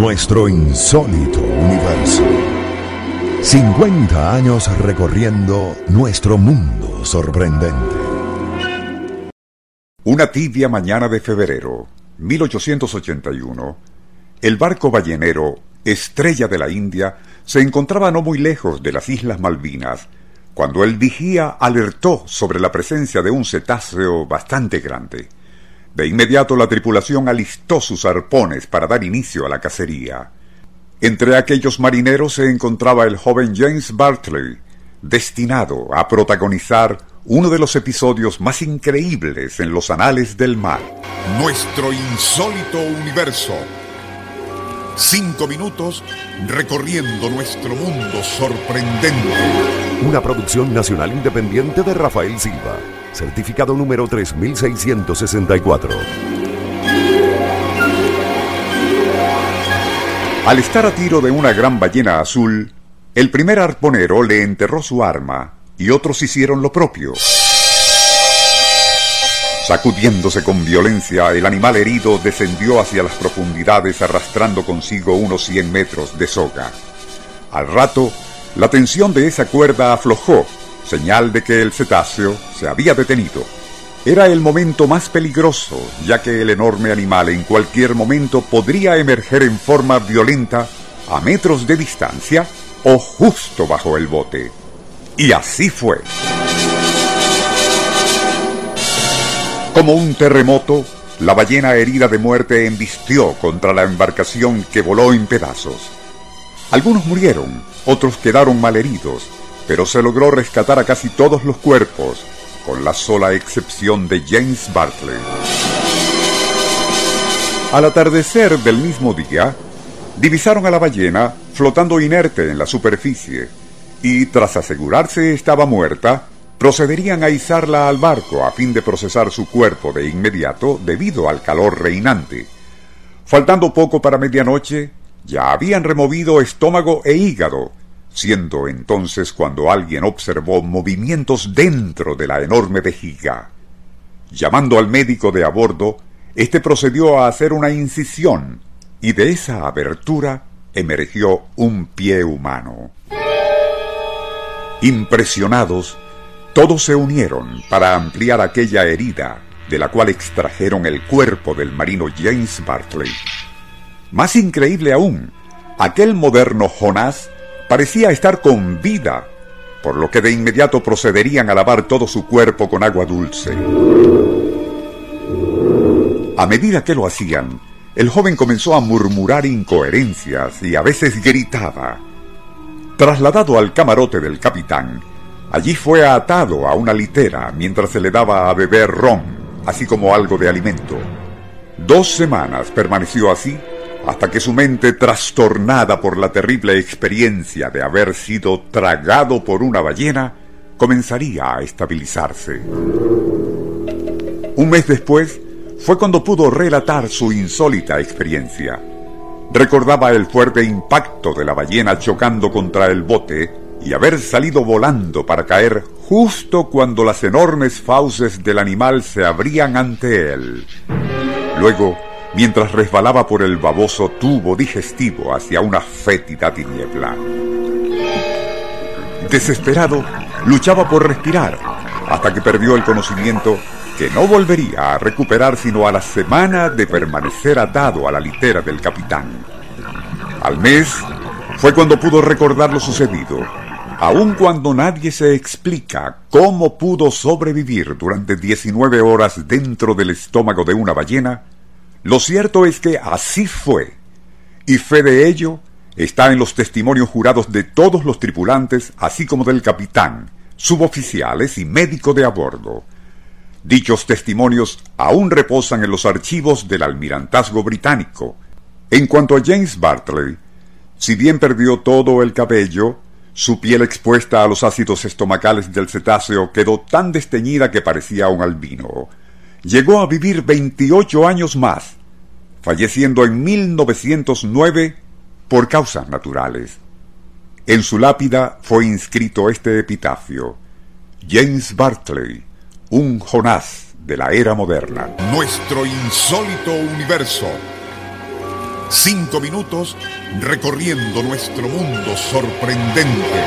Nuestro insólito universo. 50 años recorriendo nuestro mundo sorprendente. Una tibia mañana de febrero, 1881, el barco ballenero Estrella de la India se encontraba no muy lejos de las Islas Malvinas, cuando el vigía alertó sobre la presencia de un cetáceo bastante grande. De inmediato la tripulación alistó sus arpones para dar inicio a la cacería. Entre aquellos marineros se encontraba el joven James Bartley, destinado a protagonizar uno de los episodios más increíbles en los anales del mar. Nuestro insólito universo. Cinco minutos recorriendo nuestro mundo sorprendente. Una producción nacional independiente de Rafael Silva certificado número 3664. Al estar a tiro de una gran ballena azul, el primer arponero le enterró su arma y otros hicieron lo propio. Sacudiéndose con violencia, el animal herido descendió hacia las profundidades arrastrando consigo unos 100 metros de soga. Al rato, la tensión de esa cuerda aflojó señal de que el cetáceo se había detenido. Era el momento más peligroso, ya que el enorme animal en cualquier momento podría emerger en forma violenta a metros de distancia o justo bajo el bote. Y así fue. Como un terremoto, la ballena herida de muerte embistió contra la embarcación que voló en pedazos. Algunos murieron, otros quedaron malheridos, pero se logró rescatar a casi todos los cuerpos, con la sola excepción de James Bartley. Al atardecer del mismo día, divisaron a la ballena flotando inerte en la superficie, y tras asegurarse estaba muerta, procederían a izarla al barco a fin de procesar su cuerpo de inmediato debido al calor reinante. Faltando poco para medianoche, ya habían removido estómago e hígado, siendo entonces cuando alguien observó movimientos dentro de la enorme vejiga. Llamando al médico de a bordo, éste procedió a hacer una incisión y de esa abertura emergió un pie humano. Impresionados, todos se unieron para ampliar aquella herida de la cual extrajeron el cuerpo del marino James Bartley. Más increíble aún, aquel moderno Jonás parecía estar con vida, por lo que de inmediato procederían a lavar todo su cuerpo con agua dulce. A medida que lo hacían, el joven comenzó a murmurar incoherencias y a veces gritaba. Trasladado al camarote del capitán, allí fue atado a una litera mientras se le daba a beber ron, así como algo de alimento. Dos semanas permaneció así hasta que su mente, trastornada por la terrible experiencia de haber sido tragado por una ballena, comenzaría a estabilizarse. Un mes después fue cuando pudo relatar su insólita experiencia. Recordaba el fuerte impacto de la ballena chocando contra el bote y haber salido volando para caer justo cuando las enormes fauces del animal se abrían ante él. Luego, mientras resbalaba por el baboso tubo digestivo hacia una fétida tiniebla. Desesperado, luchaba por respirar, hasta que perdió el conocimiento que no volvería a recuperar sino a la semana de permanecer atado a la litera del capitán. Al mes fue cuando pudo recordar lo sucedido, aun cuando nadie se explica cómo pudo sobrevivir durante 19 horas dentro del estómago de una ballena, lo cierto es que así fue, y fe de ello está en los testimonios jurados de todos los tripulantes, así como del capitán, suboficiales y médico de a bordo. Dichos testimonios aún reposan en los archivos del almirantazgo británico, En cuanto a James Bartley, si bien perdió todo el cabello, su piel expuesta a los ácidos estomacales del cetáceo quedó tan desteñida que parecía un albino. Llegó a vivir 28 años más, falleciendo en 1909 por causas naturales. En su lápida fue inscrito este epitafio: James Bartley, un Jonás de la era moderna. Nuestro insólito universo. Cinco minutos recorriendo nuestro mundo sorprendente.